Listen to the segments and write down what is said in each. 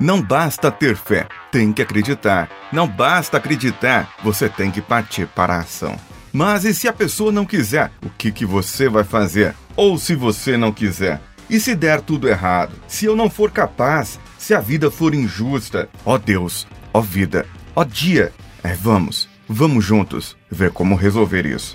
Não basta ter fé, tem que acreditar. Não basta acreditar, você tem que partir para a ação. Mas e se a pessoa não quiser? O que, que você vai fazer? Ou se você não quiser? E se der tudo errado? Se eu não for capaz? Se a vida for injusta? Ó oh Deus, ó oh vida, ó oh dia. É, vamos, vamos juntos ver como resolver isso.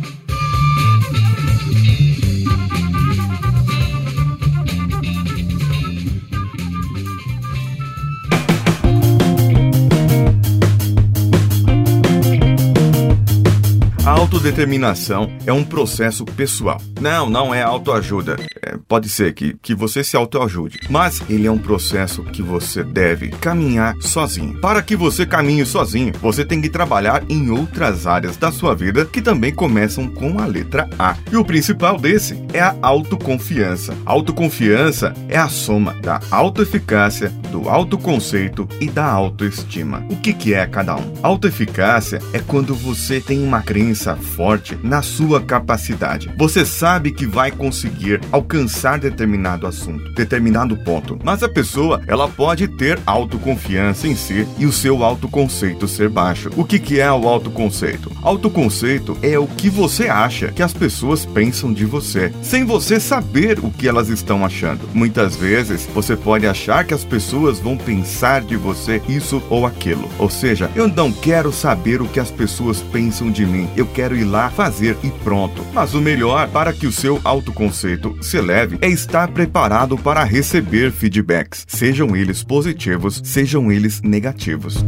Autodeterminação é um processo pessoal. Não, não é autoajuda. É, pode ser que, que você se autoajude, mas ele é um processo que você deve caminhar sozinho. Para que você caminhe sozinho, você tem que trabalhar em outras áreas da sua vida que também começam com a letra A. E o principal desse é a autoconfiança. Autoconfiança é a soma da autoeficácia, do autoconceito e da autoestima. O que, que é cada um? Autoeficácia é quando você tem uma crença forte na sua capacidade. Você sabe que vai conseguir alcançar determinado assunto, determinado ponto. Mas a pessoa, ela pode ter autoconfiança em si e o seu autoconceito ser baixo. O que, que é o autoconceito? Autoconceito é o que você acha que as pessoas pensam de você, sem você saber o que elas estão achando. Muitas vezes você pode achar que as pessoas vão pensar de você isso ou aquilo. Ou seja, eu não quero saber o que as pessoas pensam de mim. Eu quero ir lá fazer e pronto. Mas o melhor para que o seu autoconceito se eleve é estar preparado para receber feedbacks, sejam eles positivos, sejam eles negativos.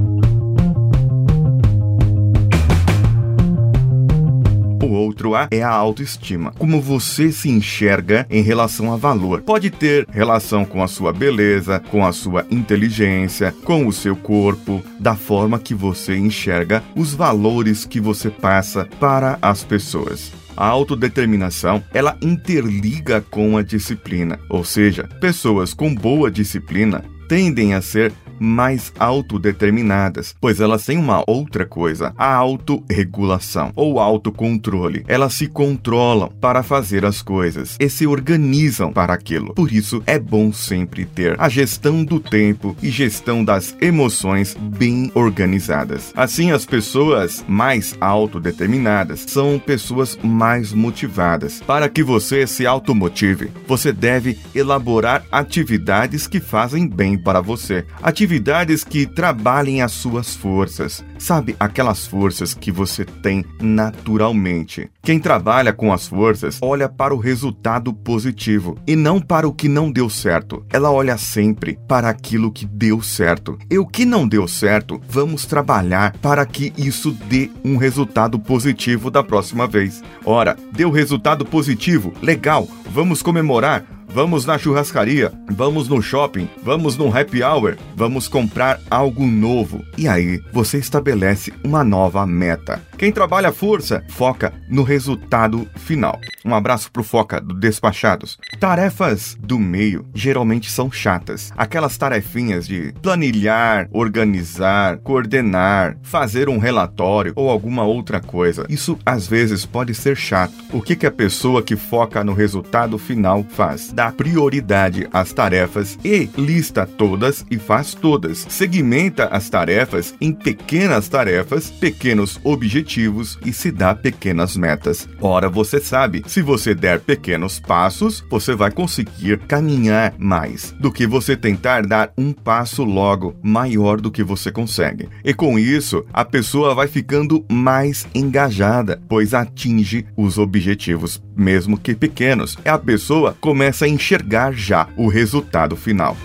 A é a autoestima. Como você se enxerga em relação a valor. Pode ter relação com a sua beleza, com a sua inteligência, com o seu corpo, da forma que você enxerga os valores que você passa para as pessoas. A autodeterminação, ela interliga com a disciplina, ou seja, pessoas com boa disciplina tendem a ser mais autodeterminadas, pois elas têm uma outra coisa, a autorregulação ou autocontrole. Elas se controlam para fazer as coisas e se organizam para aquilo. Por isso é bom sempre ter a gestão do tempo e gestão das emoções bem organizadas. Assim, as pessoas mais autodeterminadas são pessoas mais motivadas. Para que você se automotive, você deve elaborar atividades que fazem bem para você. Atividades que trabalhem as suas forças. Sabe, aquelas forças que você tem naturalmente. Quem trabalha com as forças olha para o resultado positivo e não para o que não deu certo. Ela olha sempre para aquilo que deu certo. E o que não deu certo, vamos trabalhar para que isso dê um resultado positivo da próxima vez. Ora, deu resultado positivo? Legal, vamos comemorar vamos na churrascaria, vamos no shopping, vamos no happy hour, vamos comprar algo novo. E aí você estabelece uma nova meta. Quem trabalha força foca no resultado final. Um abraço pro Foca do Despachados. Tarefas do meio geralmente são chatas. Aquelas tarefinhas de planilhar, organizar, coordenar, fazer um relatório ou alguma outra coisa. Isso às vezes pode ser chato. O que, que a pessoa que foca no resultado final faz? Dá prioridade às tarefas e lista todas e faz todas. Segmenta as tarefas em pequenas tarefas, pequenos objetivos e se dá pequenas metas. Ora, você sabe, se você der pequenos passos, você vai conseguir caminhar mais do que você tentar dar um passo logo maior do que você consegue. E com isso, a pessoa vai ficando mais engajada, pois atinge os objetivos, mesmo que pequenos. A pessoa começa a enxergar já o resultado final.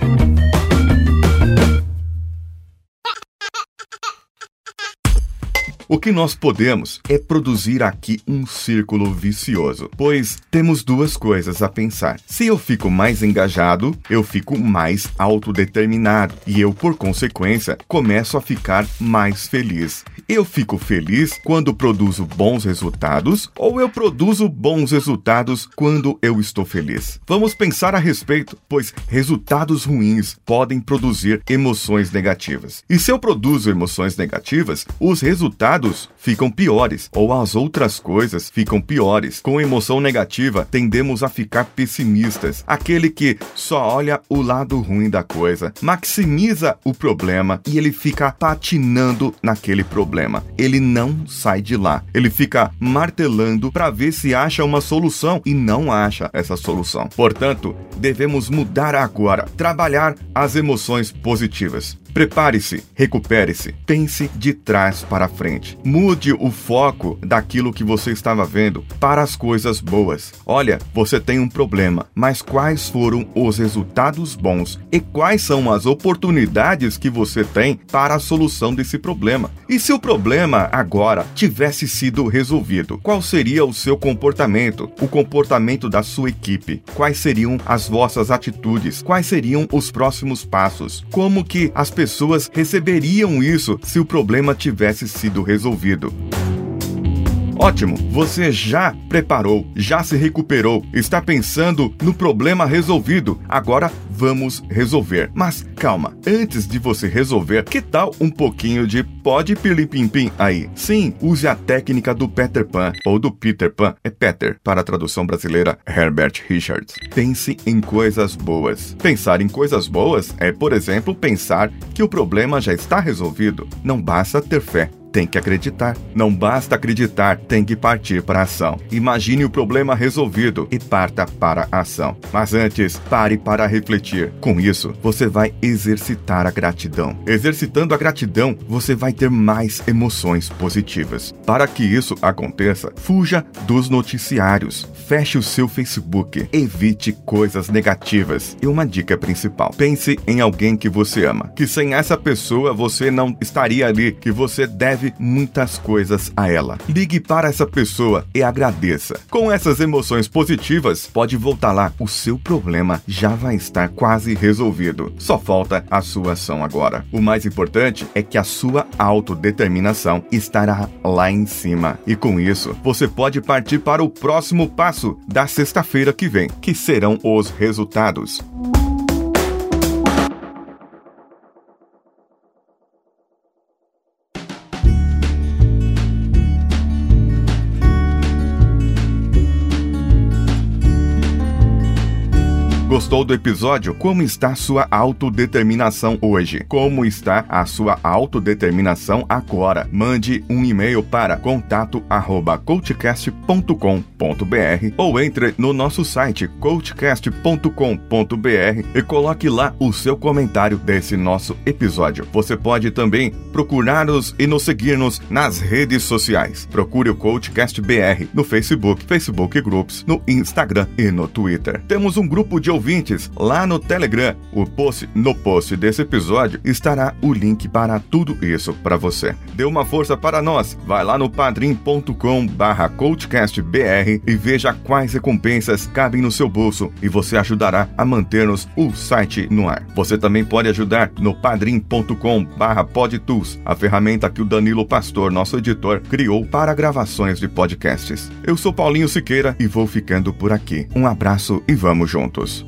O que nós podemos é produzir aqui um círculo vicioso, pois temos duas coisas a pensar. Se eu fico mais engajado, eu fico mais autodeterminado e eu, por consequência, começo a ficar mais feliz. Eu fico feliz quando produzo bons resultados ou eu produzo bons resultados quando eu estou feliz? Vamos pensar a respeito, pois resultados ruins podem produzir emoções negativas. E se eu produzo emoções negativas, os resultados ficam piores ou as outras coisas ficam piores. Com emoção negativa, tendemos a ficar pessimistas, aquele que só olha o lado ruim da coisa, maximiza o problema e ele fica patinando naquele problema. Ele não sai de lá. Ele fica martelando para ver se acha uma solução e não acha essa solução. Portanto, devemos mudar agora, trabalhar as emoções positivas. Prepare-se, recupere-se, pense de trás para frente. Mude o foco daquilo que você estava vendo para as coisas boas. Olha, você tem um problema, mas quais foram os resultados bons e quais são as oportunidades que você tem para a solução desse problema? E se o problema agora tivesse sido resolvido, qual seria o seu comportamento, o comportamento da sua equipe? Quais seriam as vossas atitudes? Quais seriam os próximos passos? Como que as pessoas pessoas receberiam isso se o problema tivesse sido resolvido. Ótimo, você já preparou, já se recuperou, está pensando no problema resolvido. Agora vamos resolver. Mas calma, antes de você resolver, que tal um pouquinho de pode pim aí? Sim, use a técnica do Peter Pan ou do Peter Pan, é Peter, para a tradução brasileira Herbert Richards. Pense em coisas boas. Pensar em coisas boas é, por exemplo, pensar que o problema já está resolvido. Não basta ter fé, tem que acreditar. Não basta acreditar, tem que partir para a ação. Imagine o problema resolvido e parta para a ação. Mas antes, pare para refletir. Com isso, você vai exercitar a gratidão. Exercitando a gratidão, você vai ter mais emoções positivas. Para que isso aconteça, fuja dos noticiários. Feche o seu Facebook. Evite coisas negativas. E uma dica principal: pense em alguém que você ama. Que sem essa pessoa você não estaria ali, que você deve deve muitas coisas a ela. Ligue para essa pessoa e agradeça. Com essas emoções positivas, pode voltar lá, o seu problema já vai estar quase resolvido. Só falta a sua ação agora. O mais importante é que a sua autodeterminação estará lá em cima. E com isso, você pode partir para o próximo passo da sexta-feira que vem, que serão os resultados. Gostou do episódio? Como está sua autodeterminação hoje? Como está a sua autodeterminação agora? Mande um e-mail para contato@coachcast.com.br ou entre no nosso site coachcast.com.br e coloque lá o seu comentário desse nosso episódio. Você pode também procurar-nos e nos seguir-nos nas redes sociais. Procure o Coachcast BR no Facebook, Facebook Groups, no Instagram e no Twitter. Temos um grupo de ouvintes lá no Telegram. O post, no post desse episódio estará o link para tudo isso para você. Dê uma força para nós. Vai lá no padrim.com/barra coachcastbr e veja quais recompensas cabem no seu bolso e você ajudará a manter-nos o site no ar. Você também pode ajudar no padrim.com/barra podtools, a ferramenta que o Danilo Pastor, nosso editor, criou para gravações de podcasts. Eu sou Paulinho Siqueira e vou ficando por aqui. Um abraço e vamos juntos.